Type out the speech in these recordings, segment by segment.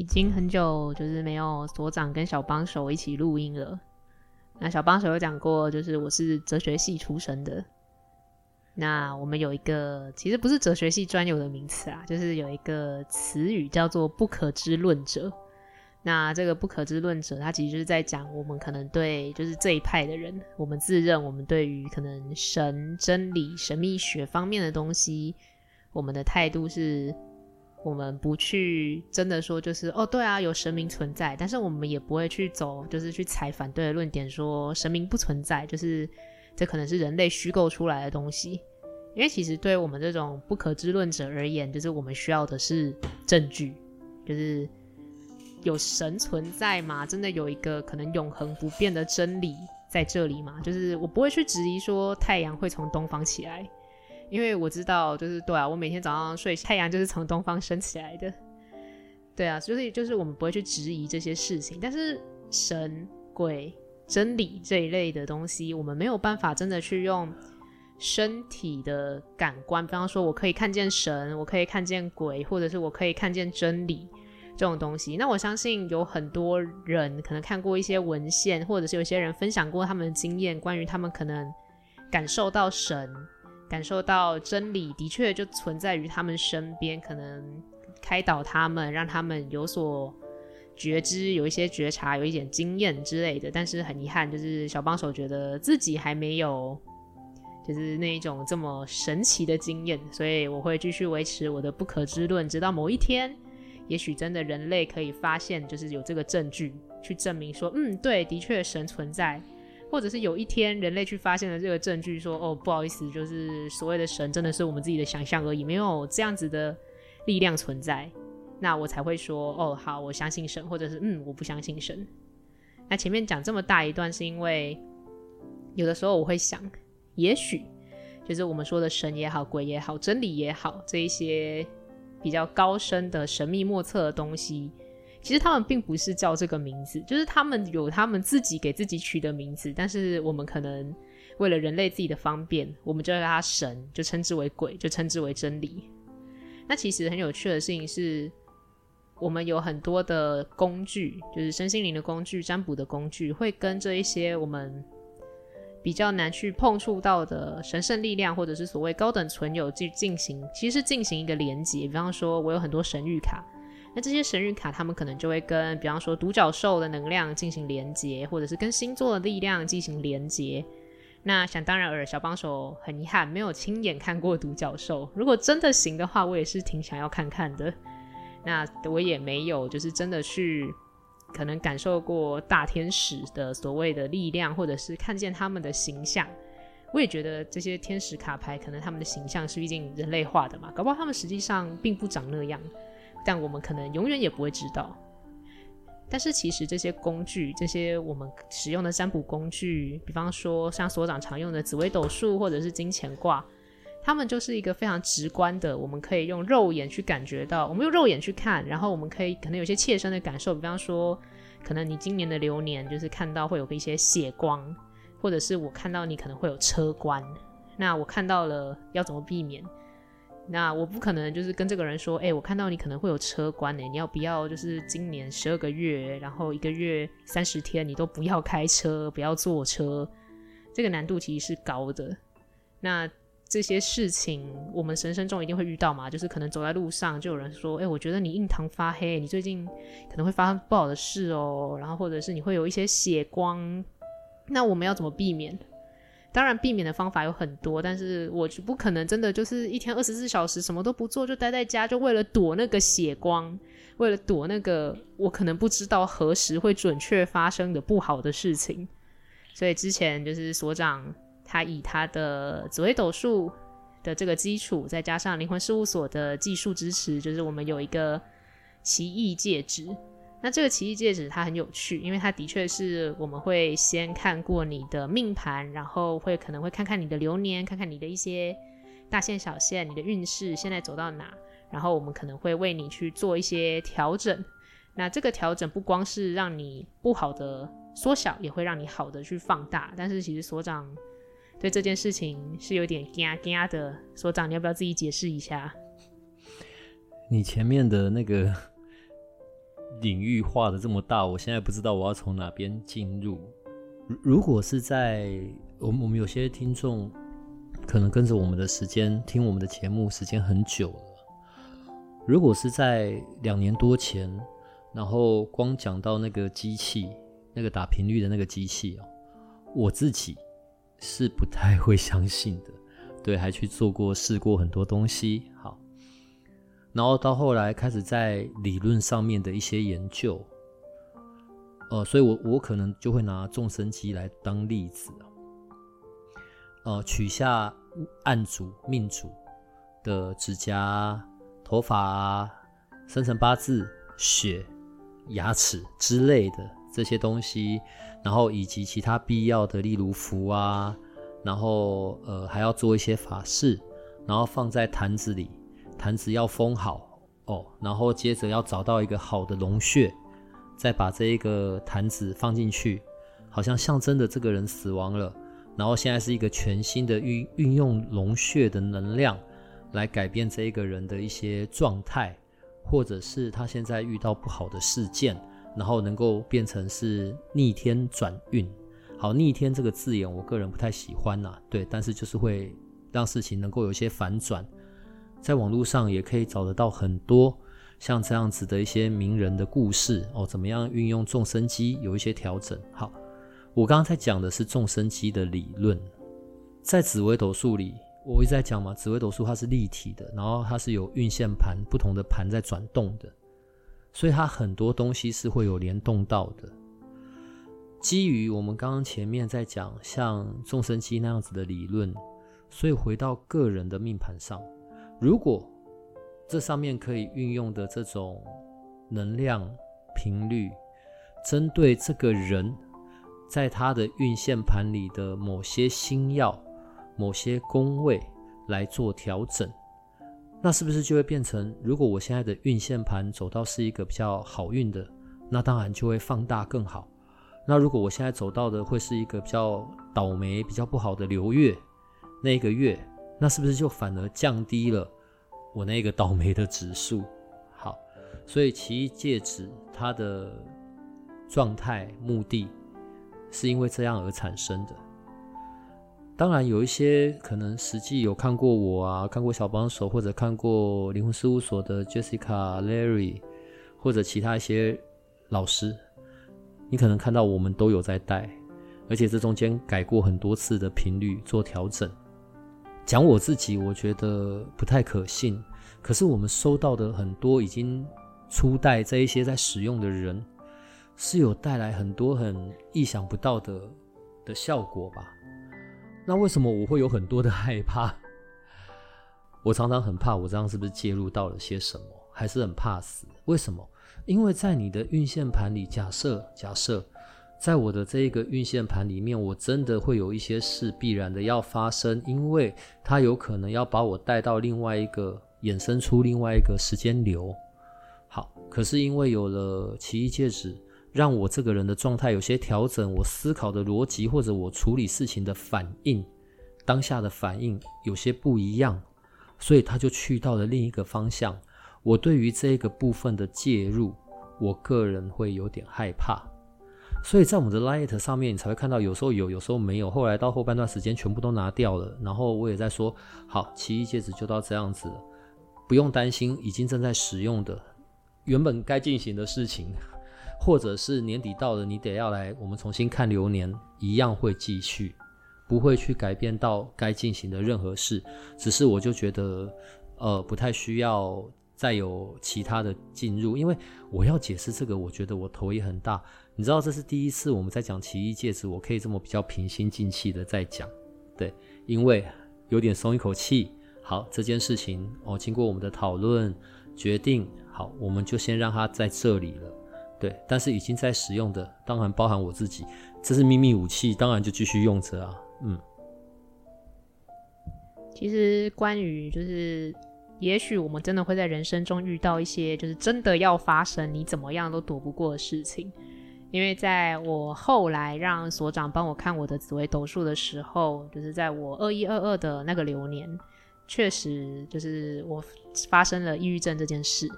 已经很久就是没有所长跟小帮手一起录音了。那小帮手有讲过，就是我是哲学系出身的。那我们有一个其实不是哲学系专有的名词啊，就是有一个词语叫做“不可知论者”。那这个“不可知论者”，他其实就是在讲我们可能对就是这一派的人，我们自认我们对于可能神、真理、神秘学方面的东西，我们的态度是。我们不去真的说，就是哦，对啊，有神明存在，但是我们也不会去走，就是去踩反对的论点，说神明不存在，就是这可能是人类虚构出来的东西。因为其实对我们这种不可知论者而言，就是我们需要的是证据，就是有神存在吗？真的有一个可能永恒不变的真理在这里吗？就是我不会去质疑说太阳会从东方起来。因为我知道，就是对啊，我每天早上睡，太阳就是从东方升起来的，对啊，所以就是我们不会去质疑这些事情。但是神、鬼、真理这一类的东西，我们没有办法真的去用身体的感官，比方说我可以看见神，我可以看见鬼，或者是我可以看见真理这种东西。那我相信有很多人可能看过一些文献，或者是有些人分享过他们的经验，关于他们可能感受到神。感受到真理的确就存在于他们身边，可能开导他们，让他们有所觉知，有一些觉察，有一点经验之类的。但是很遗憾，就是小帮手觉得自己还没有，就是那一种这么神奇的经验，所以我会继续维持我的不可知论，直到某一天，也许真的人类可以发现，就是有这个证据去证明说，嗯，对，的确神存在。或者是有一天人类去发现了这个证据，说哦，不好意思，就是所谓的神真的是我们自己的想象而已，没有这样子的力量存在，那我才会说哦，好，我相信神，或者是嗯，我不相信神。那前面讲这么大一段，是因为有的时候我会想，也许就是我们说的神也好，鬼也好，真理也好，这一些比较高深的神秘莫测的东西。其实他们并不是叫这个名字，就是他们有他们自己给自己取的名字，但是我们可能为了人类自己的方便，我们就叫他神，就称之为鬼，就称之为真理。那其实很有趣的事情是，我们有很多的工具，就是身心灵的工具、占卜的工具，会跟这一些我们比较难去碰触到的神圣力量，或者是所谓高等存有去进行，其实进行一个连接。比方说，我有很多神谕卡。那这些神諭卡，他们可能就会跟，比方说独角兽的能量进行连接，或者是跟星座的力量进行连接。那想当然尔，小帮手很遗憾没有亲眼看过独角兽。如果真的行的话，我也是挺想要看看的。那我也没有，就是真的去可能感受过大天使的所谓的力量，或者是看见他们的形象。我也觉得这些天使卡牌，可能他们的形象是毕竟人类化的嘛，搞不好他们实际上并不长那样。但我们可能永远也不会知道。但是其实这些工具，这些我们使用的占卜工具，比方说像所长常用的紫微斗数或者是金钱卦，他们就是一个非常直观的，我们可以用肉眼去感觉到，我们用肉眼去看，然后我们可以可能有些切身的感受，比方说，可能你今年的流年就是看到会有一些血光，或者是我看到你可能会有车关，那我看到了要怎么避免？那我不可能就是跟这个人说，哎、我看到你可能会有车关呢，你要不要就是今年十二个月，然后一个月三十天，你都不要开车，不要坐车，这个难度其实是高的。那这些事情我们人生中一定会遇到嘛，就是可能走在路上就有人说，哎、我觉得你印堂发黑，你最近可能会发生不好的事哦，然后或者是你会有一些血光，那我们要怎么避免？当然，避免的方法有很多，但是我就不可能真的就是一天二十四小时什么都不做，就待在家，就为了躲那个血光，为了躲那个我可能不知道何时会准确发生的不好的事情。所以之前就是所长他以他的紫微斗数的这个基础，再加上灵魂事务所的技术支持，就是我们有一个奇异戒指。那这个奇异戒指它很有趣，因为它的确是我们会先看过你的命盘，然后会可能会看看你的流年，看看你的一些大线小线，你的运势现在走到哪，然后我们可能会为你去做一些调整。那这个调整不光是让你不好的缩小，也会让你好的去放大。但是其实所长对这件事情是有点惊惊的，所长你要不要自己解释一下？你前面的那个。领域画的这么大，我现在不知道我要从哪边进入。如果是在我们我们有些听众可能跟着我们的时间听我们的节目时间很久了，如果是在两年多前，然后光讲到那个机器，那个打频率的那个机器哦，我自己是不太会相信的，对，还去做过试过很多东西，好。然后到后来开始在理论上面的一些研究，呃，所以我我可能就会拿众生机来当例子，呃，取下案主命主的指甲、头发、生辰八字、血、牙齿之类的这些东西，然后以及其他必要的，例如符啊，然后呃还要做一些法事，然后放在坛子里。坛子要封好哦，然后接着要找到一个好的龙穴，再把这一个坛子放进去，好像象征的这个人死亡了。然后现在是一个全新的运运用龙穴的能量来改变这一个人的一些状态，或者是他现在遇到不好的事件，然后能够变成是逆天转运。好，逆天这个字眼我个人不太喜欢呐、对，但是就是会让事情能够有一些反转。在网络上也可以找得到很多像这样子的一些名人的故事哦，怎么样运用众生机有一些调整。好，我刚刚在讲的是众生机的理论，在紫微斗数里，我一直在讲嘛，紫微斗数它是立体的，然后它是有运线盘，不同的盘在转动的，所以它很多东西是会有联动到的。基于我们刚刚前面在讲像众生机那样子的理论，所以回到个人的命盘上。如果这上面可以运用的这种能量频率，针对这个人，在他的运线盘里的某些星曜、某些宫位来做调整，那是不是就会变成，如果我现在的运线盘走到是一个比较好运的，那当然就会放大更好。那如果我现在走到的会是一个比较倒霉、比较不好的流月，那个月。那是不是就反而降低了我那个倒霉的指数？好，所以奇异戒指它的状态目的是因为这样而产生的。当然，有一些可能实际有看过我啊，看过小帮手，或者看过灵魂事务所的 Jessica、Larry，或者其他一些老师，你可能看到我们都有在带，而且这中间改过很多次的频率做调整。讲我自己，我觉得不太可信。可是我们收到的很多已经初代这一些在使用的人，是有带来很多很意想不到的的效果吧？那为什么我会有很多的害怕？我常常很怕，我这样是不是介入到了些什么？还是很怕死？为什么？因为在你的运线盘里，假设假设。在我的这一个运线盘里面，我真的会有一些事必然的要发生，因为它有可能要把我带到另外一个，衍生出另外一个时间流。好，可是因为有了奇异戒指，让我这个人的状态有些调整，我思考的逻辑或者我处理事情的反应，当下的反应有些不一样，所以他就去到了另一个方向。我对于这个部分的介入，我个人会有点害怕。所以在我们的 Light 上面，你才会看到有时候有，有时候没有。后来到后半段时间，全部都拿掉了。然后我也在说，好，奇异戒指就到这样子了，不用担心，已经正在使用的，原本该进行的事情，或者是年底到了，你得要来，我们重新看流年，一样会继续，不会去改变到该进行的任何事。只是我就觉得，呃，不太需要再有其他的进入，因为我要解释这个，我觉得我头也很大。你知道这是第一次我们在讲奇异戒指，我可以这么比较平心静气的在讲，对，因为有点松一口气，好，这件事情哦，经过我们的讨论决定，好，我们就先让它在这里了。对，但是已经在使用的，当然包含我自己，这是秘密武器，当然就继续用着啊。嗯，其实关于就是，也许我们真的会在人生中遇到一些，就是真的要发生，你怎么样都躲不过的事情。因为在我后来让所长帮我看我的紫微斗数的时候，就是在我二一二二的那个流年，确实就是我发生了抑郁症这件事。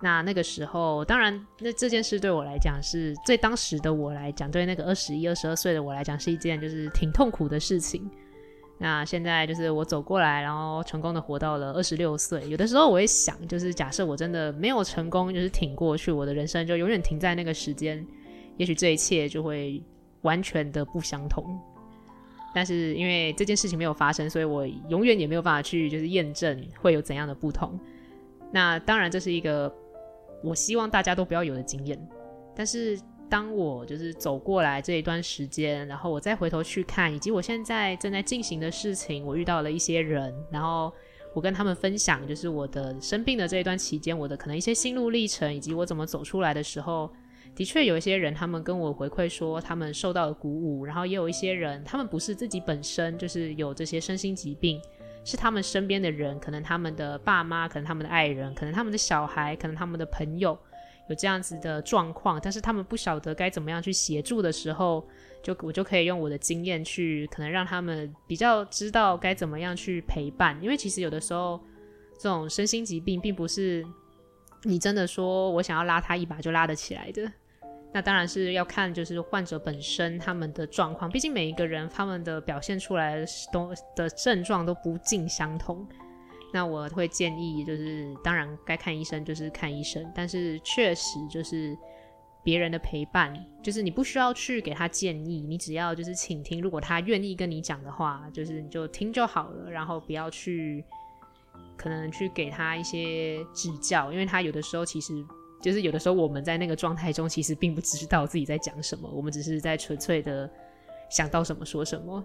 那那个时候，当然，那这件事对我来讲是对当时的我来讲，对那个二十一、二十二岁的我来讲，是一件就是挺痛苦的事情。那现在就是我走过来，然后成功的活到了二十六岁。有的时候我会想，就是假设我真的没有成功，就是挺过去，我的人生就永远停在那个时间。也许这一切就会完全的不相同，但是因为这件事情没有发生，所以我永远也没有办法去就是验证会有怎样的不同。那当然这是一个我希望大家都不要有的经验。但是当我就是走过来这一段时间，然后我再回头去看，以及我现在正在进行的事情，我遇到了一些人，然后我跟他们分享，就是我的生病的这一段期间，我的可能一些心路历程，以及我怎么走出来的时候。的确有一些人，他们跟我回馈说，他们受到了鼓舞，然后也有一些人，他们不是自己本身就是有这些身心疾病，是他们身边的人，可能他们的爸妈，可能他们的爱人，可能他们的小孩，可能他们的朋友有这样子的状况，但是他们不晓得该怎么样去协助的时候，就我就可以用我的经验去，可能让他们比较知道该怎么样去陪伴，因为其实有的时候这种身心疾病并不是你真的说我想要拉他一把就拉得起来的。那当然是要看，就是患者本身他们的状况，毕竟每一个人他们的表现出来的都的症状都不尽相同。那我会建议，就是当然该看医生就是看医生，但是确实就是别人的陪伴，就是你不需要去给他建议，你只要就是倾听，如果他愿意跟你讲的话，就是你就听就好了，然后不要去可能去给他一些指教，因为他有的时候其实。就是有的时候我们在那个状态中，其实并不知道自己在讲什么，我们只是在纯粹的想到什么说什么。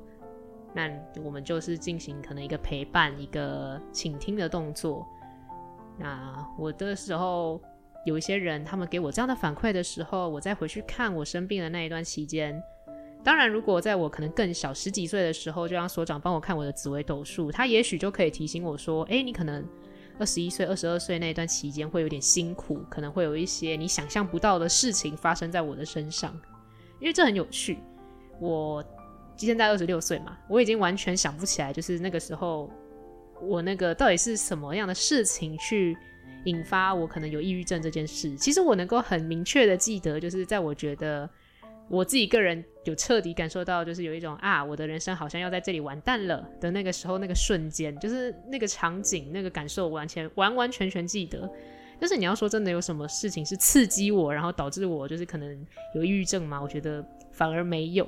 那我们就是进行可能一个陪伴、一个倾听的动作。那我的时候有一些人，他们给我这样的反馈的时候，我再回去看我生病的那一段期间。当然，如果在我可能更小十几岁的时候，就让所长帮我看我的紫微斗数，他也许就可以提醒我说：“哎，你可能。”二十一岁、二十二岁那一段期间会有点辛苦，可能会有一些你想象不到的事情发生在我的身上，因为这很有趣。我现在二十六岁嘛，我已经完全想不起来，就是那个时候我那个到底是什么样的事情去引发我可能有抑郁症这件事。其实我能够很明确的记得，就是在我觉得。我自己个人有彻底感受到，就是有一种啊，我的人生好像要在这里完蛋了的那个时候，那个瞬间，就是那个场景，那个感受，完全完完全全记得。但是你要说真的有什么事情是刺激我，然后导致我就是可能有抑郁症吗？我觉得反而没有。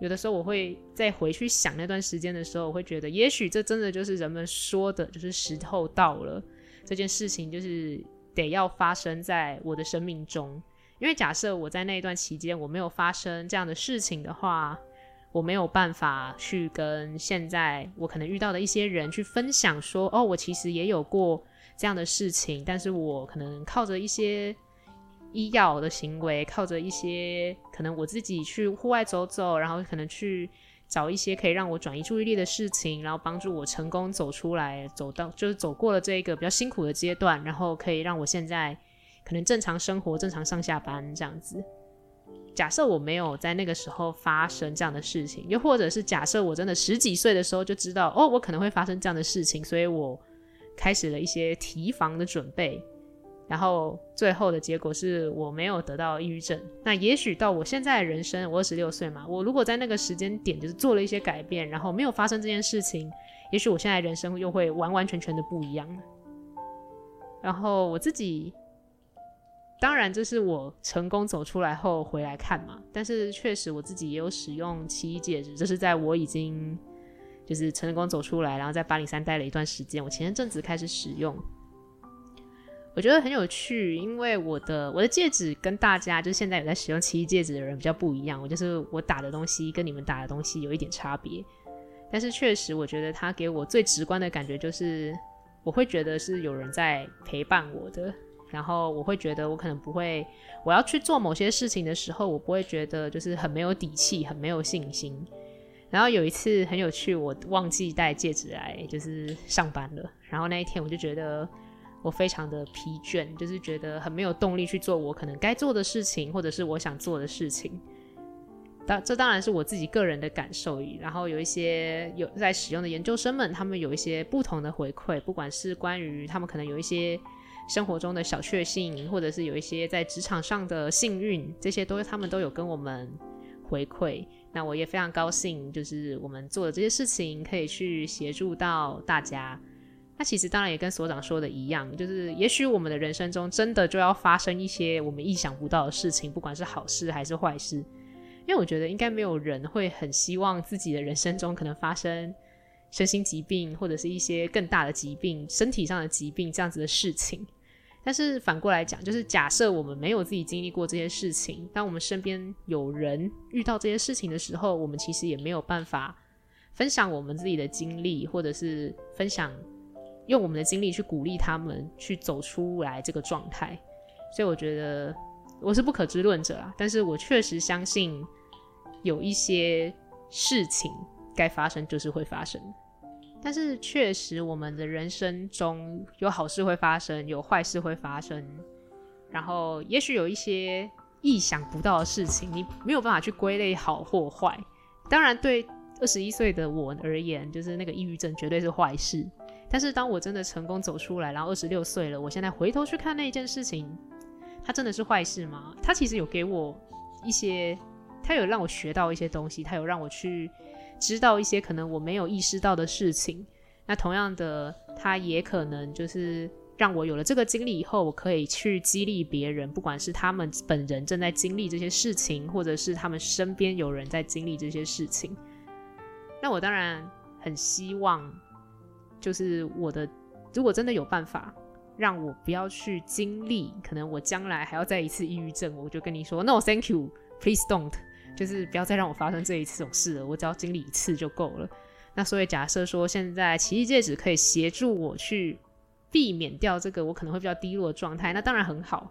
有的时候我会再回去想那段时间的时候，我会觉得，也许这真的就是人们说的，就是时候到了，这件事情就是得要发生在我的生命中。因为假设我在那一段期间我没有发生这样的事情的话，我没有办法去跟现在我可能遇到的一些人去分享说，哦，我其实也有过这样的事情，但是我可能靠着一些医药的行为，靠着一些可能我自己去户外走走，然后可能去找一些可以让我转移注意力的事情，然后帮助我成功走出来，走到就是走过了这一个比较辛苦的阶段，然后可以让我现在。可能正常生活、正常上下班这样子。假设我没有在那个时候发生这样的事情，又或者是假设我真的十几岁的时候就知道，哦，我可能会发生这样的事情，所以我开始了一些提防的准备。然后最后的结果是我没有得到抑郁症。那也许到我现在的人生，我二十六岁嘛，我如果在那个时间点就是做了一些改变，然后没有发生这件事情，也许我现在人生又会完完全全的不一样。然后我自己。当然，这是我成功走出来后回来看嘛。但是确实我自己也有使用奇异戒指，这是在我已经就是成功走出来，然后在八灵山待了一段时间，我前一阵子开始使用。我觉得很有趣，因为我的我的戒指跟大家就是现在有在使用奇异戒指的人比较不一样。我就是我打的东西跟你们打的东西有一点差别。但是确实，我觉得它给我最直观的感觉就是，我会觉得是有人在陪伴我的。然后我会觉得，我可能不会，我要去做某些事情的时候，我不会觉得就是很没有底气，很没有信心。然后有一次很有趣，我忘记带戒指来，就是上班了。然后那一天我就觉得我非常的疲倦，就是觉得很没有动力去做我可能该做的事情，或者是我想做的事情。当这当然是我自己个人的感受。然后有一些有在使用的研究生们，他们有一些不同的回馈，不管是关于他们可能有一些。生活中的小确幸，或者是有一些在职场上的幸运，这些都他们都有跟我们回馈。那我也非常高兴，就是我们做的这些事情可以去协助到大家。那其实当然也跟所长说的一样，就是也许我们的人生中真的就要发生一些我们意想不到的事情，不管是好事还是坏事。因为我觉得应该没有人会很希望自己的人生中可能发生身心疾病，或者是一些更大的疾病、身体上的疾病这样子的事情。但是反过来讲，就是假设我们没有自己经历过这些事情，当我们身边有人遇到这些事情的时候，我们其实也没有办法分享我们自己的经历，或者是分享用我们的经历去鼓励他们去走出来这个状态。所以我觉得我是不可知论者啊，但是我确实相信有一些事情该发生就是会发生。但是确实，我们的人生中有好事会发生，有坏事会发生，然后也许有一些意想不到的事情，你没有办法去归类好或坏。当然，对二十一岁的我而言，就是那个抑郁症绝对是坏事。但是当我真的成功走出来，然后二十六岁了，我现在回头去看那一件事情，它真的是坏事吗？它其实有给我一些，它有让我学到一些东西，它有让我去。知道一些可能我没有意识到的事情，那同样的，他也可能就是让我有了这个经历以后，我可以去激励别人，不管是他们本人正在经历这些事情，或者是他们身边有人在经历这些事情。那我当然很希望，就是我的，如果真的有办法让我不要去经历，可能我将来还要再一次抑郁症，我就跟你说，No，Thank you，Please don't。就是不要再让我发生这一次这种事了，我只要经历一次就够了。那所以假设说现在奇异戒指可以协助我去避免掉这个我可能会比较低落的状态，那当然很好。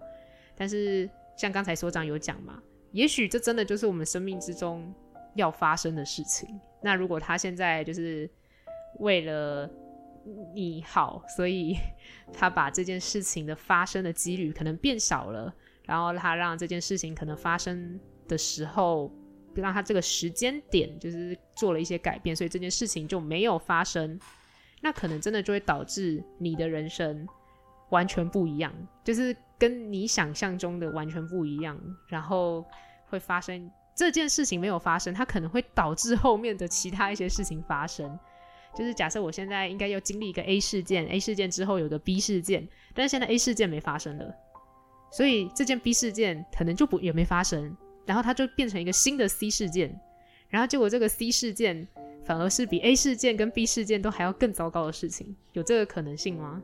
但是像刚才所长有讲嘛，也许这真的就是我们生命之中要发生的事情。那如果他现在就是为了你好，所以 他把这件事情的发生的几率可能变少了，然后他让这件事情可能发生。的时候，让他这个时间点就是做了一些改变，所以这件事情就没有发生。那可能真的就会导致你的人生完全不一样，就是跟你想象中的完全不一样。然后会发生这件事情没有发生，它可能会导致后面的其他一些事情发生。就是假设我现在应该要经历一个 A 事件，A 事件之后有个 B 事件，但是现在 A 事件没发生了，所以这件 B 事件可能就不也没发生。然后它就变成一个新的 C 事件，然后结果这个 C 事件反而是比 A 事件跟 B 事件都还要更糟糕的事情，有这个可能性吗？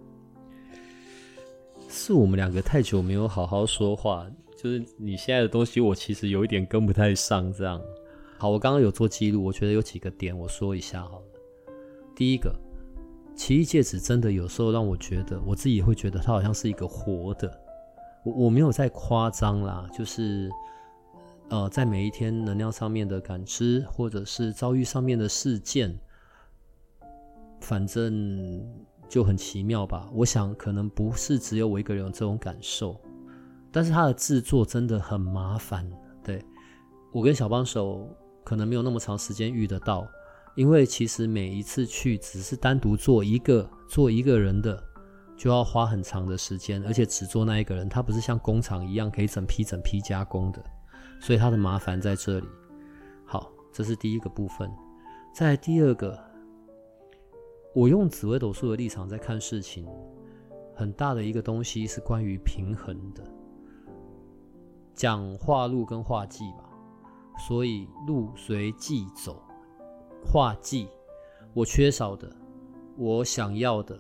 是我们两个太久没有好好说话，就是你现在的东西我其实有一点跟不太上。这样，好，我刚刚有做记录，我觉得有几个点我说一下好了。第一个，奇异戒指真的有时候让我觉得，我自己会觉得它好像是一个活的，我我没有在夸张啦，就是。呃，在每一天能量上面的感知，或者是遭遇上面的事件，反正就很奇妙吧。我想可能不是只有我一个人有这种感受，但是它的制作真的很麻烦。对，我跟小帮手可能没有那么长时间遇得到，因为其实每一次去只是单独做一个做一个人的，就要花很长的时间，而且只做那一个人，他不是像工厂一样可以整批整批加工的。所以他的麻烦在这里。好，这是第一个部分。在第二个，我用紫微斗数的立场在看事情，很大的一个东西是关于平衡的。讲话路跟化忌吧，所以路随忌走，化忌我缺少的，我想要的，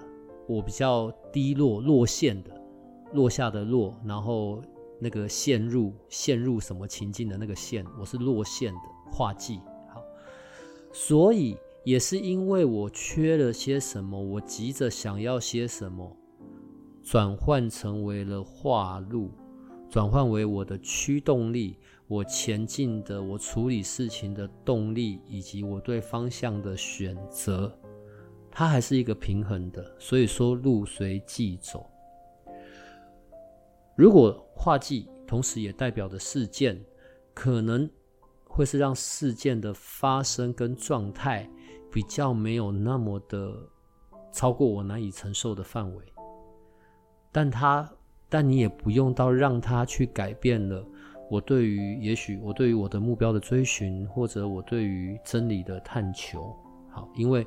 我比较低落落陷的，落下的落，然后。那个陷入陷入什么情境的那个陷，我是落陷的化忌。好，所以也是因为我缺了些什么，我急着想要些什么，转换成为了化禄，转换为我的驱动力，我前进的，我处理事情的动力，以及我对方向的选择，它还是一个平衡的。所以说，路随即走。如果化忌同时也代表的事件，可能会是让事件的发生跟状态比较没有那么的超过我难以承受的范围，但它，但你也不用到让它去改变了我对于，也许我对于我的目标的追寻，或者我对于真理的探求。好，因为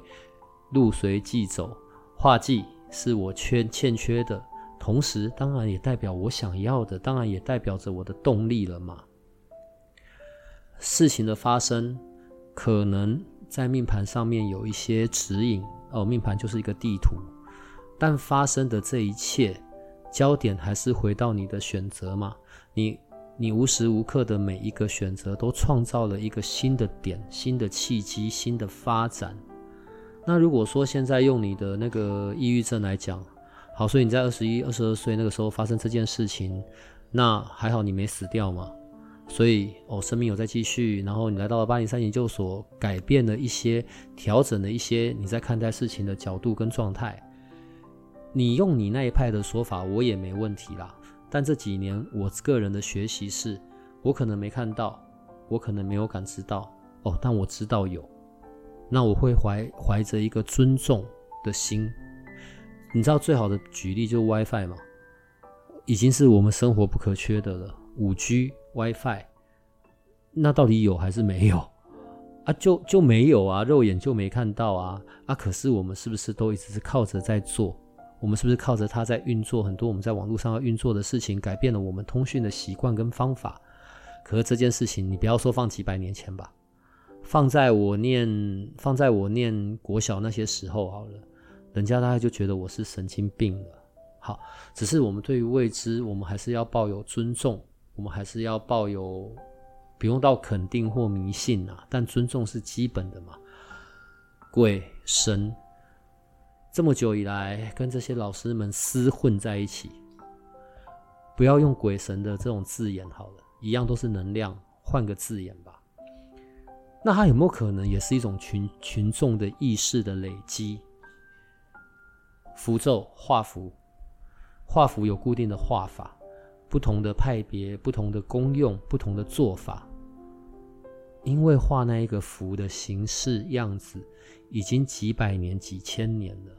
路随即走，画忌是我缺欠缺的。同时，当然也代表我想要的，当然也代表着我的动力了嘛。事情的发生，可能在命盘上面有一些指引哦，命盘就是一个地图，但发生的这一切，焦点还是回到你的选择嘛。你你无时无刻的每一个选择，都创造了一个新的点、新的契机、新的发展。那如果说现在用你的那个抑郁症来讲，好，所以你在二十一、二十二岁那个时候发生这件事情，那还好你没死掉嘛。所以哦，生命有在继续，然后你来到了八零三研究所，改变了一些，调整了一些你在看待事情的角度跟状态。你用你那一派的说法，我也没问题啦。但这几年我个人的学习是，我可能没看到，我可能没有感知到哦，但我知道有，那我会怀怀着一个尊重的心。你知道最好的举例就是 WiFi 嘛，已经是我们生活不可缺的了。五 G WiFi，那到底有还是没有啊？就就没有啊，肉眼就没看到啊啊！可是我们是不是都一直是靠着在做？我们是不是靠着它在运作？很多我们在网络上要运作的事情，改变了我们通讯的习惯跟方法。可是这件事情，你不要说放几百年前吧，放在我念放在我念国小那些时候好了。人家大概就觉得我是神经病了。好，只是我们对于未知，我们还是要抱有尊重，我们还是要抱有不用到肯定或迷信啊，但尊重是基本的嘛。鬼神这么久以来跟这些老师们厮混在一起，不要用鬼神的这种字眼好了，一样都是能量，换个字眼吧。那它有没有可能也是一种群群众的意识的累积？符咒画符，画符有固定的画法，不同的派别、不同的功用、不同的做法。因为画那一个符的形式样子，已经几百年、几千年了，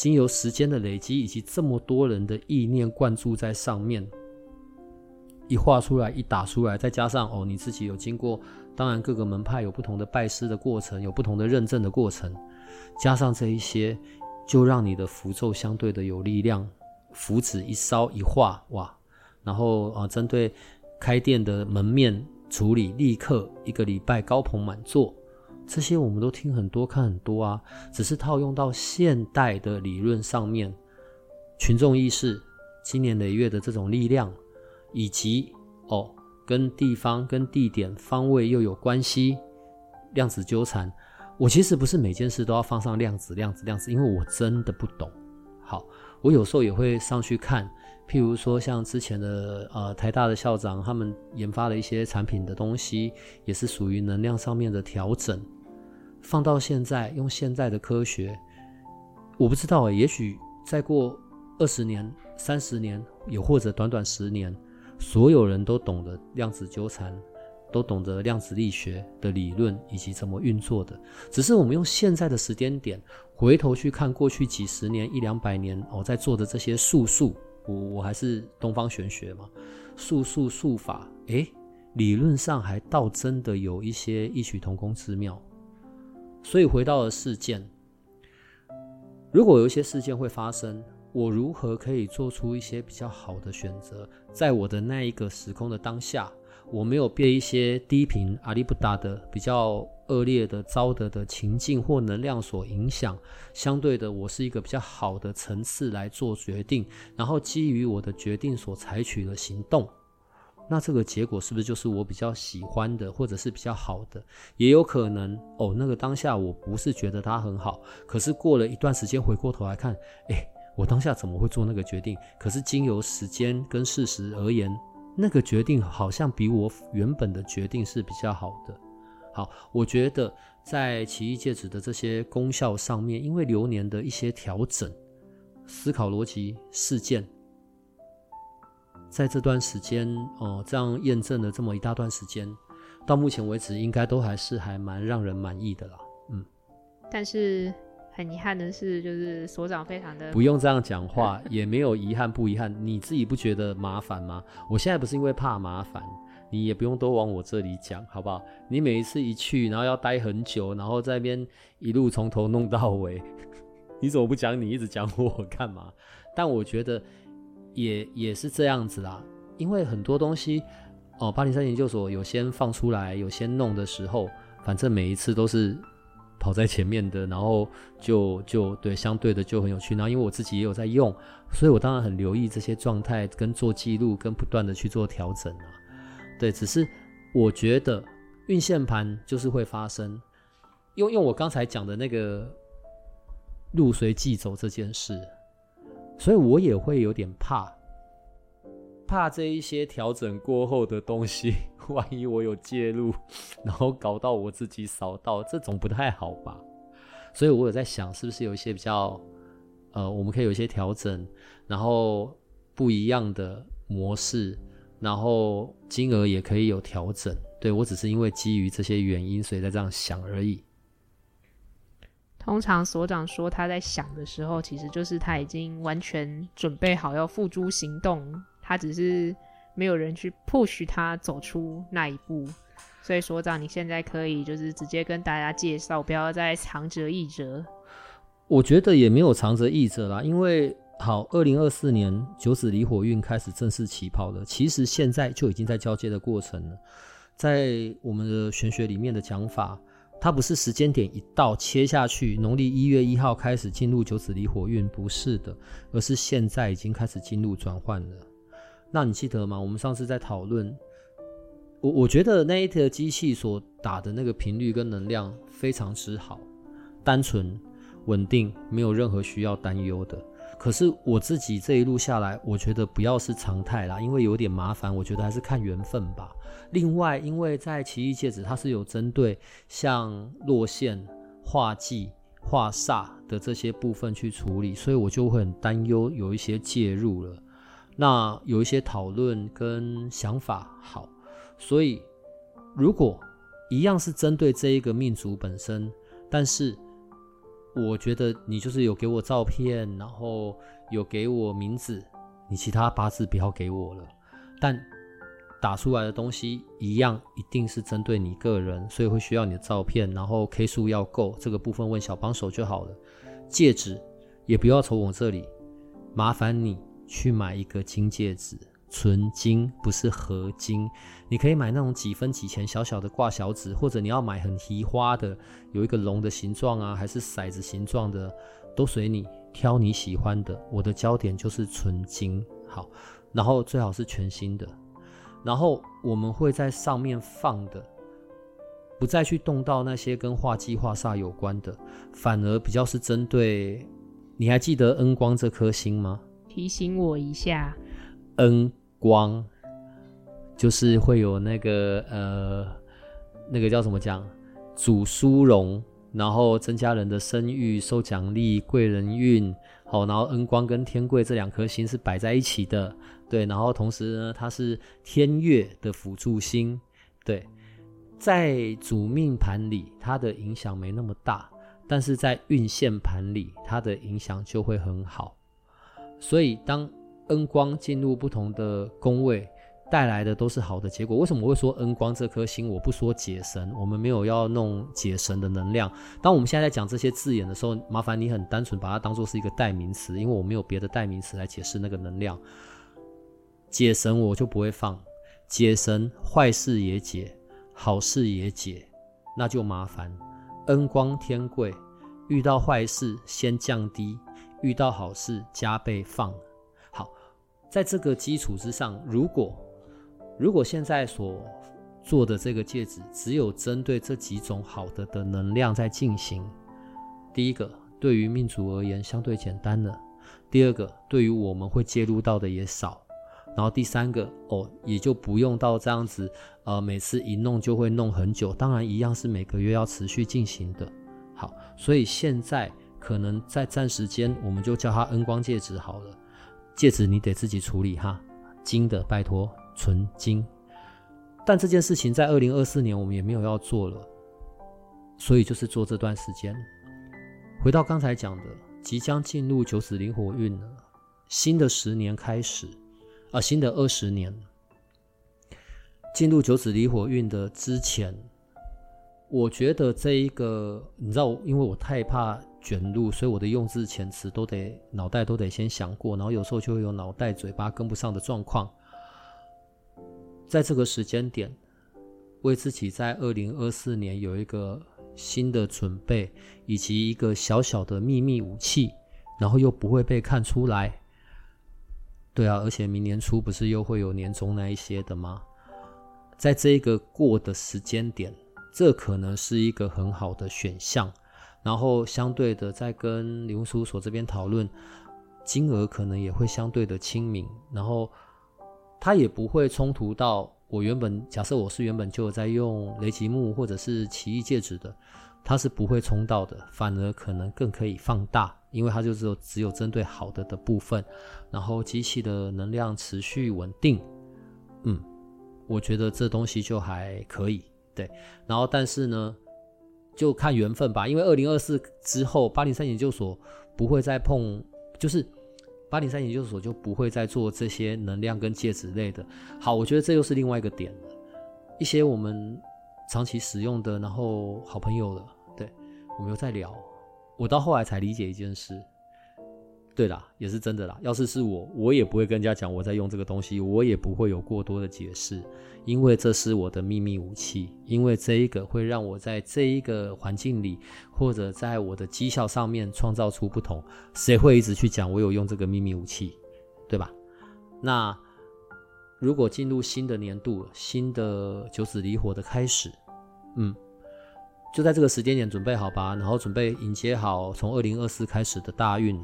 经由时间的累积，以及这么多人的意念灌注在上面，一画出来、一打出来，再加上哦，你自己有经过，当然各个门派有不同的拜师的过程，有不同的认证的过程，加上这一些。就让你的符咒相对的有力量，符纸一烧一画，哇，然后啊，针对开店的门面处理，立刻一个礼拜高朋满座，这些我们都听很多看很多啊，只是套用到现代的理论上面，群众意识经年累月的这种力量，以及哦跟地方跟地点方位又有关系，量子纠缠。我其实不是每件事都要放上量子、量子、量子，因为我真的不懂。好，我有时候也会上去看，譬如说像之前的呃台大的校长，他们研发了一些产品的东西，也是属于能量上面的调整。放到现在，用现在的科学，我不知道欸，也许再过二十年、三十年，也或者短短十年，所有人都懂得量子纠缠。都懂得量子力学的理论以及怎么运作的，只是我们用现在的时间点回头去看过去几十年、一两百年我、哦、在做的这些术数，我我还是东方玄学嘛，术数术法，诶，理论上还倒真的有一些异曲同工之妙。所以回到了事件，如果有一些事件会发生，我如何可以做出一些比较好的选择，在我的那一个时空的当下。我没有被一些低频阿里不达的比较恶劣的糟的的情境或能量所影响，相对的，我是一个比较好的层次来做决定，然后基于我的决定所采取的行动，那这个结果是不是就是我比较喜欢的，或者是比较好的？也有可能哦，那个当下我不是觉得它很好，可是过了一段时间回过头来看，诶，我当下怎么会做那个决定？可是经由时间跟事实而言，那个决定好像比我原本的决定是比较好的。好，我觉得在奇异戒指的这些功效上面，因为流年的一些调整、思考逻辑、事件。在这段时间，哦，这样验证了这么一大段时间，到目前为止，应该都还是还蛮让人满意的啦。嗯，但是很遗憾的是，就是所长非常的不用这样讲话，也没有遗憾不遗憾，你自己不觉得麻烦吗？我现在不是因为怕麻烦，你也不用都往我这里讲，好不好？你每一次一去，然后要待很久，然后在那边一路从头弄到尾，你怎么不讲？你一直讲我干嘛？但我觉得。也也是这样子啦，因为很多东西哦，八零三研究所有先放出来，有先弄的时候，反正每一次都是跑在前面的，然后就就对相对的就很有趣。然后因为我自己也有在用，所以我当然很留意这些状态，跟做记录，跟不断的去做调整啊。对，只是我觉得运线盘就是会发生，用用我刚才讲的那个路随即走这件事。所以我也会有点怕，怕这一些调整过后的东西，万一我有介入，然后搞到我自己扫到，这种不太好吧？所以我有在想，是不是有一些比较，呃，我们可以有一些调整，然后不一样的模式，然后金额也可以有调整。对，我只是因为基于这些原因，所以在这样想而已。通常所长说他在想的时候，其实就是他已经完全准备好要付诸行动，他只是没有人去 push 他走出那一步。所以所长，你现在可以就是直接跟大家介绍，不要再藏着掖着。我觉得也没有藏着掖着啦，因为好，二零二四年九紫离火运开始正式起跑了，其实现在就已经在交接的过程了，在我们的玄学里面的讲法。它不是时间点一到切下去，农历一月一号开始进入九紫离火运，不是的，而是现在已经开始进入转换了。那你记得吗？我们上次在讨论，我我觉得那一台机器所打的那个频率跟能量非常之好，单纯、稳定，没有任何需要担忧的。可是我自己这一路下来，我觉得不要是常态啦，因为有点麻烦。我觉得还是看缘分吧。另外，因为在奇异戒指，它是有针对像落线、化忌、化煞的这些部分去处理，所以我就会很担忧有一些介入了。那有一些讨论跟想法好，所以如果一样是针对这一个命主本身，但是。我觉得你就是有给我照片，然后有给我名字，你其他八字不要给我了。但打出来的东西一样，一定是针对你个人，所以会需要你的照片，然后 K 数要够，这个部分问小帮手就好了。戒指也不要从我这里，麻烦你去买一个金戒指。纯金不是合金，你可以买那种几分几钱小小的挂小指，或者你要买很提花的，有一个龙的形状啊，还是骰子形状的，都随你挑你喜欢的。我的焦点就是纯金，好，然后最好是全新的，然后我们会在上面放的，不再去动到那些跟化忌化煞有关的，反而比较是针对。你还记得恩光这颗星吗？提醒我一下，恩。光就是会有那个呃，那个叫什么讲，主殊荣，然后增加人的声誉、收奖励、贵人运，好，然后恩光跟天贵这两颗星是摆在一起的，对，然后同时呢，它是天月的辅助星，对，在主命盘里它的影响没那么大，但是在运线盘里它的影响就会很好，所以当。恩光进入不同的宫位，带来的都是好的结果。为什么我会说恩光这颗星？我不说解神，我们没有要弄解神的能量。当我们现在在讲这些字眼的时候，麻烦你很单纯把它当做是一个代名词，因为我没有别的代名词来解释那个能量。解神我就不会放，解神坏事也解，好事也解，那就麻烦。恩光天贵，遇到坏事先降低，遇到好事加倍放。在这个基础之上，如果如果现在所做的这个戒指只有针对这几种好的的能量在进行，第一个对于命主而言相对简单了，第二个对于我们会介入到的也少，然后第三个哦也就不用到这样子，呃每次一弄就会弄很久，当然一样是每个月要持续进行的。好，所以现在可能在暂时间我们就叫它恩光戒指好了，戒指你得自己处理哈，金的拜托纯金。但这件事情在二零二四年我们也没有要做了，所以就是做这段时间。回到刚才讲的，即将进入九紫离火运了，新的十年开始，啊，新的二十年，进入九紫离火运的之前，我觉得这一个，你知道，因为我太怕卷入，所以我的用字遣词都得脑袋都得先想过，然后有时候就会有脑袋嘴巴跟不上的状况。在这个时间点，为自己在二零二四年有一个新的准备，以及一个小小的秘密武器，然后又不会被看出来。对啊，而且明年初不是又会有年终那一些的吗？在这个过的时间点，这可能是一个很好的选项。然后相对的，在跟灵魂事务所这边讨论，金额可能也会相对的亲民。然后。它也不会冲突到我原本假设我是原本就在用雷吉木或者是奇异戒指的，它是不会冲到的，反而可能更可以放大，因为它就只有只有针对好的的部分，然后机器的能量持续稳定，嗯，我觉得这东西就还可以，对，然后但是呢，就看缘分吧，因为二零二四之后八零三研究所不会再碰，就是。八零三研究所就不会再做这些能量跟戒指类的。好，我觉得这又是另外一个点。一些我们长期使用的，然后好朋友的，对，我们又在聊。我到后来才理解一件事。对啦，也是真的啦。要是是我，我也不会跟人家讲我在用这个东西，我也不会有过多的解释，因为这是我的秘密武器。因为这一个会让我在这一个环境里，或者在我的绩效上面创造出不同。谁会一直去讲我有用这个秘密武器，对吧？那如果进入新的年度，新的九紫离火的开始，嗯，就在这个时间点准备好吧，然后准备迎接好从二零二四开始的大运。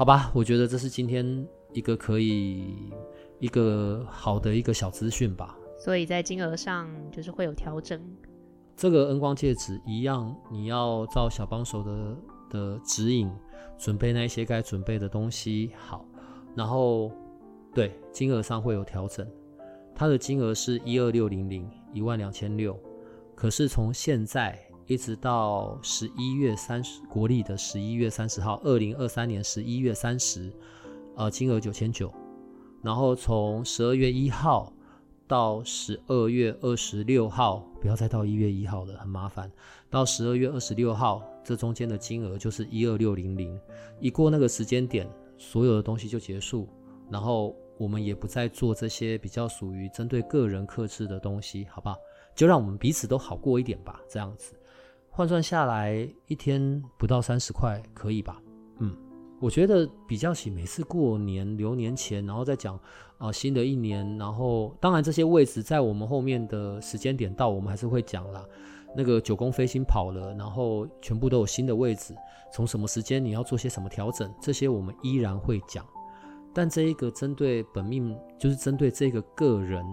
好吧，我觉得这是今天一个可以一个好的一个小资讯吧。所以在金额上就是会有调整。这个恩光戒指一样，你要照小帮手的的指引，准备那些该准备的东西。好，然后对金额上会有调整，它的金额是一二六零零一万两千六，可是从现在。一直到十一月三十，国历的十一月三十号，二零二三年十一月三十，呃，金额九千九。然后从十二月一号到十二月二十六号，不要再到一月一号了，很麻烦。到十二月二十六号，这中间的金额就是一二六零零。一过那个时间点，所有的东西就结束，然后我们也不再做这些比较属于针对个人克制的东西，好不好？就让我们彼此都好过一点吧，这样子。换算下来，一天不到三十块，可以吧？嗯，我觉得比较起每次过年、流年前，然后再讲啊、呃、新的一年，然后当然这些位置在我们后面的时间点到，我们还是会讲啦。那个九宫飞星跑了，然后全部都有新的位置，从什么时间你要做些什么调整，这些我们依然会讲。但这一个针对本命，就是针对这个个人。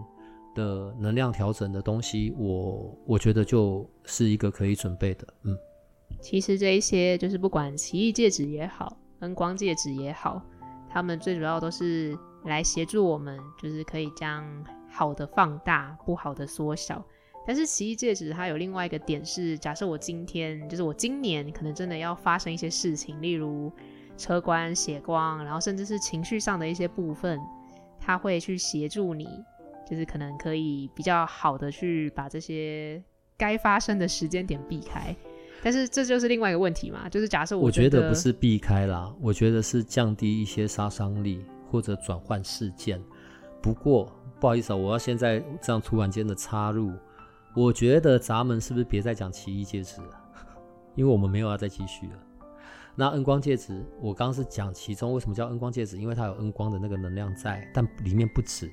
的能量调整的东西，我我觉得就是一个可以准备的。嗯，其实这一些就是不管奇异戒指也好，恩光戒指也好，他们最主要都是来协助我们，就是可以将好的放大，不好的缩小。但是奇异戒指它有另外一个点是，假设我今天就是我今年可能真的要发生一些事情，例如车关、血光，然后甚至是情绪上的一些部分，它会去协助你。就是可能可以比较好的去把这些该发生的时间点避开，但是这就是另外一个问题嘛。就是假设我觉得，不是避开啦，我觉得是降低一些杀伤力或者转换事件。不过不好意思啊，我要现在这样突然间的插入，我觉得咱们是不是别再讲奇异戒指了？因为我们没有要再继续了。那恩光戒指，我刚刚是讲其中为什么叫恩光戒指，因为它有恩光的那个能量在，但里面不止。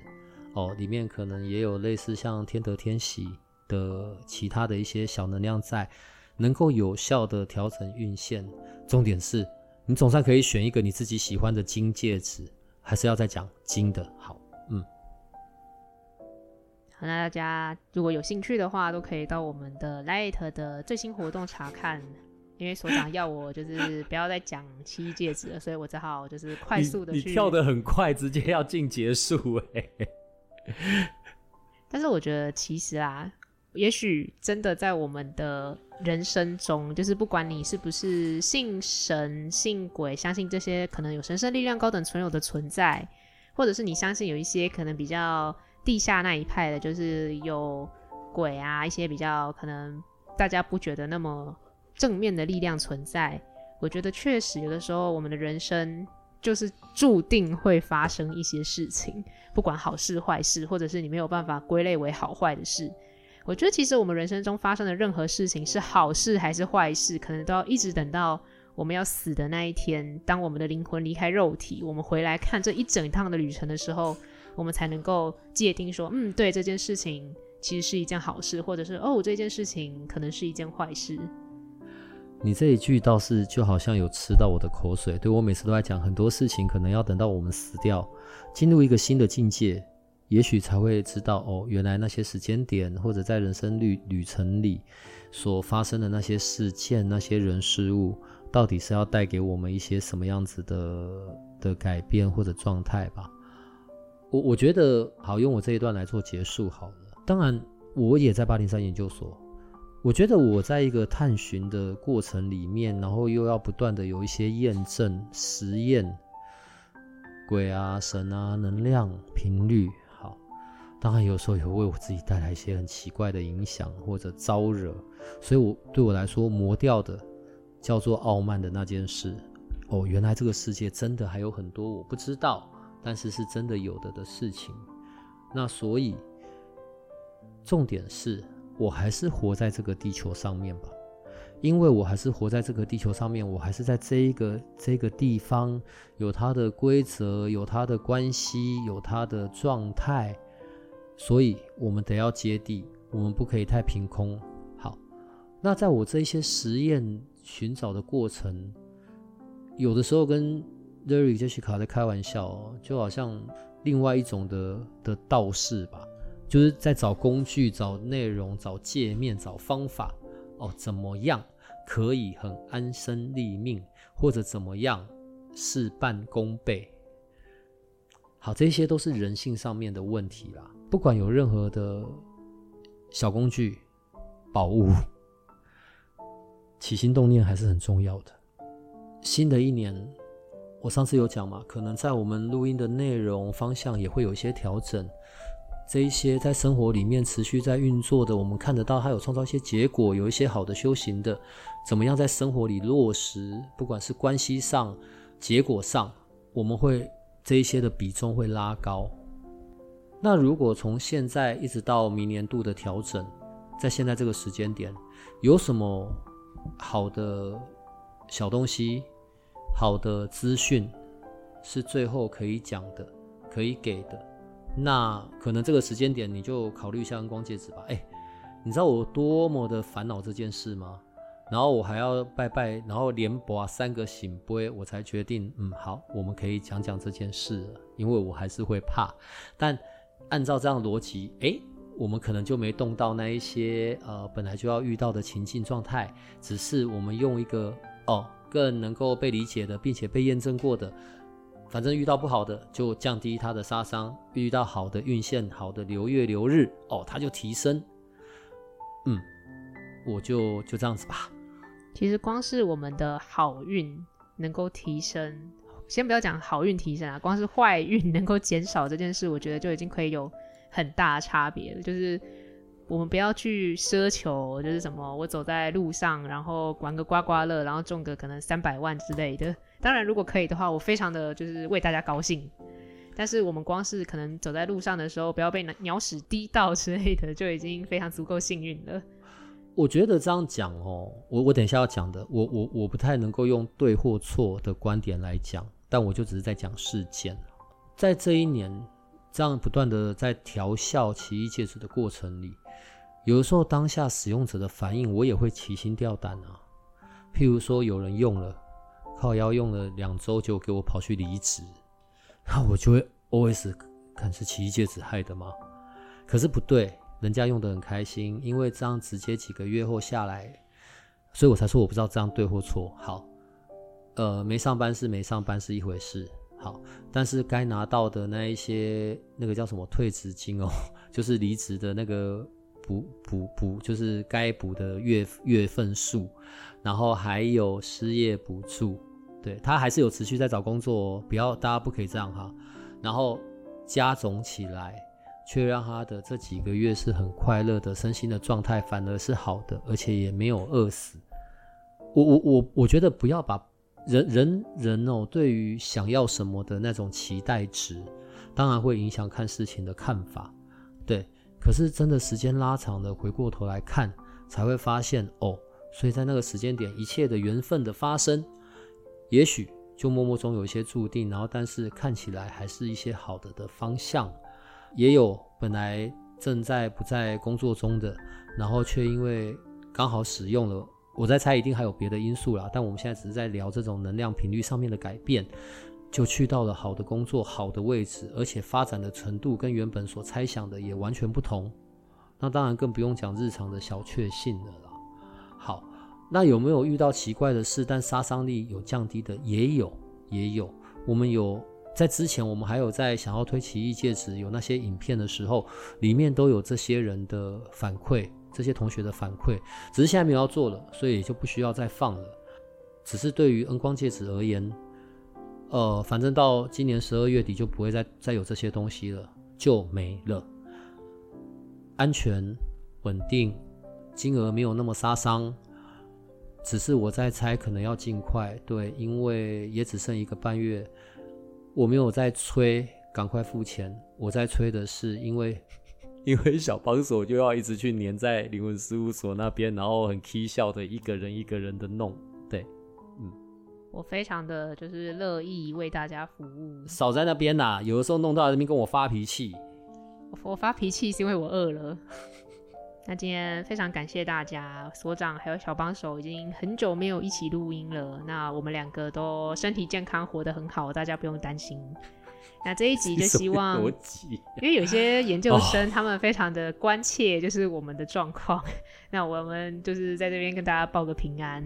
哦，里面可能也有类似像天德天喜的其他的一些小能量在，能够有效的调整运线。重点是你总算可以选一个你自己喜欢的金戒指，还是要再讲金的好？嗯，好，那大家如果有兴趣的话，都可以到我们的 Light 的最新活动查看。因为所长要我就是不要再讲七戒指了，所以我只好就是快速的去。你，你跳的很快，直接要进结束哎。但是我觉得其实啊，也许真的在我们的人生中，就是不管你是不是信神、信鬼，相信这些可能有神圣力量、高等存有的存在，或者是你相信有一些可能比较地下那一派的，就是有鬼啊，一些比较可能大家不觉得那么。正面的力量存在，我觉得确实有的时候我们的人生就是注定会发生一些事情，不管好事坏事，或者是你没有办法归类为好坏的事。我觉得其实我们人生中发生的任何事情是好事还是坏事，可能都要一直等到我们要死的那一天，当我们的灵魂离开肉体，我们回来看这一整趟的旅程的时候，我们才能够界定说，嗯，对，这件事情其实是一件好事，或者是哦，这件事情可能是一件坏事。你这一句倒是就好像有吃到我的口水，对，我每次都在讲很多事情，可能要等到我们死掉，进入一个新的境界，也许才会知道哦，原来那些时间点或者在人生旅旅程里所发生的那些事件、那些人事物，到底是要带给我们一些什么样子的的改变或者状态吧。我我觉得好，用我这一段来做结束好了。当然，我也在八零三研究所。我觉得我在一个探寻的过程里面，然后又要不断的有一些验证、实验，鬼啊、神啊、能量、频率，好，当然有时候也会为我自己带来一些很奇怪的影响或者招惹，所以我对我来说磨掉的叫做傲慢的那件事。哦，原来这个世界真的还有很多我不知道，但是是真的有的的事情。那所以重点是。我还是活在这个地球上面吧，因为我还是活在这个地球上面，我还是在这一个这个地方，有它的规则，有它的关系，有它的状态，所以我们得要接地，我们不可以太凭空。好，那在我这些实验寻找的过程，有的时候跟 Derek Jessica 在开玩笑，就好像另外一种的的道士吧。就是在找工具、找内容、找界面、找方法哦，怎么样可以很安身立命，或者怎么样事半功倍？好，这些都是人性上面的问题啦。不管有任何的小工具、宝物，起心动念还是很重要的。新的一年，我上次有讲嘛，可能在我们录音的内容方向也会有一些调整。这一些在生活里面持续在运作的，我们看得到，它有创造一些结果，有一些好的修行的，怎么样在生活里落实？不管是关系上、结果上，我们会这一些的比重会拉高。那如果从现在一直到明年度的调整，在现在这个时间点，有什么好的小东西、好的资讯是最后可以讲的、可以给的？那可能这个时间点你就考虑一下光戒指吧。哎，你知道我多么的烦恼这件事吗？然后我还要拜拜，然后连拔三个醒杯，我才决定，嗯，好，我们可以讲讲这件事了。因为我还是会怕，但按照这样的逻辑，哎，我们可能就没动到那一些呃本来就要遇到的情境状态，只是我们用一个哦更能够被理解的，并且被验证过的。反正遇到不好的就降低它的杀伤，遇到好的运线、好的流月流日哦，它就提升。嗯，我就就这样子吧。其实光是我们的好运能够提升，先不要讲好运提升啊，光是坏运能够减少这件事，我觉得就已经可以有很大的差别了。就是我们不要去奢求，就是什么我走在路上，然后玩个刮刮乐，然后中个可能三百万之类的。当然，如果可以的话，我非常的就是为大家高兴。但是我们光是可能走在路上的时候，不要被鸟屎滴到之类的，就已经非常足够幸运了。我觉得这样讲哦，我我等一下要讲的，我我我不太能够用对或错的观点来讲，但我就只是在讲事件。在这一年，这样不断的在调校奇异戒指的过程里，有的时候当下使用者的反应，我也会提心吊胆啊。譬如说，有人用了靠腰用了两周，就给我跑去离职，那我就会 OS，看是奇异戒指害的吗？可是不对，人家用得很开心，因为这样直接几个月后下来，所以我才说我不知道这样对或错。好，呃，没上班是没上班是一回事，好，但是该拿到的那一些那个叫什么退职金哦，就是离职的那个补补补，就是该补的月月份数。然后还有失业补助，对，他还是有持续在找工作哦，不要大家不可以这样哈。然后加总起来，却让他的这几个月是很快乐的，身心的状态反而是好的，而且也没有饿死。我我我我觉得不要把人人人哦，对于想要什么的那种期待值，当然会影响看事情的看法，对。可是真的时间拉长了，回过头来看，才会发现哦。所以在那个时间点，一切的缘分的发生，也许就默默中有一些注定，然后但是看起来还是一些好的的方向，也有本来正在不在工作中的，然后却因为刚好使用了，我在猜一定还有别的因素啦，但我们现在只是在聊这种能量频率上面的改变，就去到了好的工作、好的位置，而且发展的程度跟原本所猜想的也完全不同，那当然更不用讲日常的小确幸了啦。好，那有没有遇到奇怪的事，但杀伤力有降低的？也有，也有。我们有在之前，我们还有在想要推奇异戒指，有那些影片的时候，里面都有这些人的反馈，这些同学的反馈。只是现在没有要做了，所以也就不需要再放了。只是对于恩光戒指而言，呃，反正到今年十二月底就不会再再有这些东西了，就没了。安全，稳定。金额没有那么杀伤，只是我在猜，可能要尽快。对，因为也只剩一个半月，我没有在催，赶快付钱。我在催的是，因为 因为小帮手就要一直去黏在灵魂事务所那边，然后很起笑的一个人一个人的弄。对，我非常的就是乐意为大家服务。少在那边呐，有的时候弄到那边跟我发脾气。我发脾气是因为我饿了。那今天非常感谢大家，所长还有小帮手已经很久没有一起录音了。那我们两个都身体健康，活得很好，大家不用担心。那这一集就希望，因为有些研究生他们非常的关切，就是我们的状况。那我们就是在这边跟大家报个平安。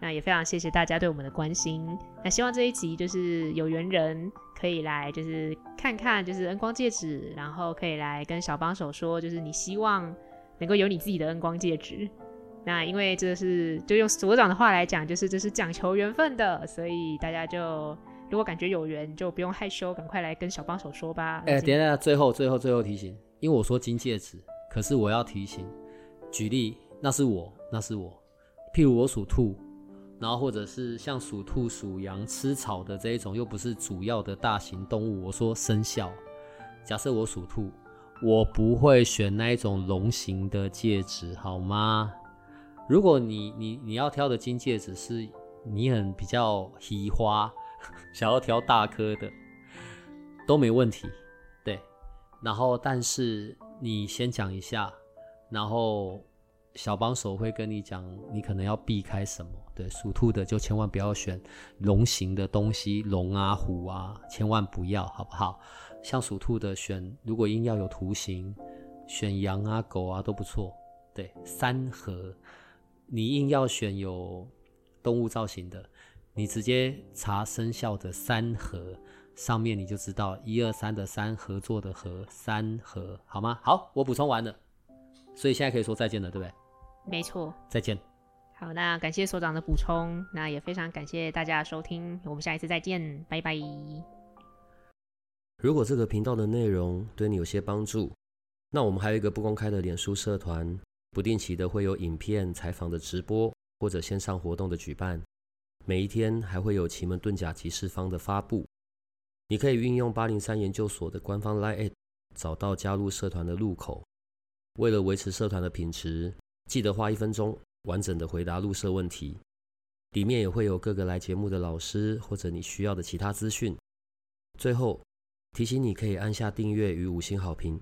那也非常谢谢大家对我们的关心。那希望这一集就是有缘人可以来，就是看看，就是恩光戒指，然后可以来跟小帮手说，就是你希望。能够有你自己的恩光戒指，那因为这是就用所长的话来讲，就是这是讲求缘分的，所以大家就如果感觉有缘，就不用害羞，赶快来跟小帮手说吧。哎、欸，等一下，最后最后最后提醒，因为我说金戒指，可是我要提醒，举例，那是我，那是我，譬如我属兔，然后或者是像属兔、属羊吃草的这一种，又不是主要的大型动物，我说生肖，假设我属兔。我不会选那一种龙形的戒指，好吗？如果你你你要挑的金戒指是你很比较喜花，想要挑大颗的，都没问题。对，然后但是你先讲一下，然后小帮手会跟你讲，你可能要避开什么。对，属兔的就千万不要选龙形的东西，龙啊虎啊，千万不要，好不好？像属兔的选，如果硬要有图形，选羊啊、狗啊都不错。对，三合，你硬要选有动物造型的，你直接查生肖的三合，上面你就知道一二三的三合作的合三合，好吗？好，我补充完了，所以现在可以说再见了，对不对？没错，再见。好，那感谢所长的补充，那也非常感谢大家的收听，我们下一次再见，拜拜。如果这个频道的内容对你有些帮助，那我们还有一个不公开的脸书社团，不定期的会有影片、采访的直播或者线上活动的举办，每一天还会有奇门遁甲集市方的发布。你可以运用八零三研究所的官方 LINE@ 找到加入社团的入口。为了维持社团的品质，记得花一分钟完整的回答入社问题。里面也会有各个来节目的老师或者你需要的其他资讯。最后。提醒你可以按下订阅与五星好评，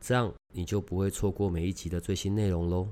这样你就不会错过每一集的最新内容喽。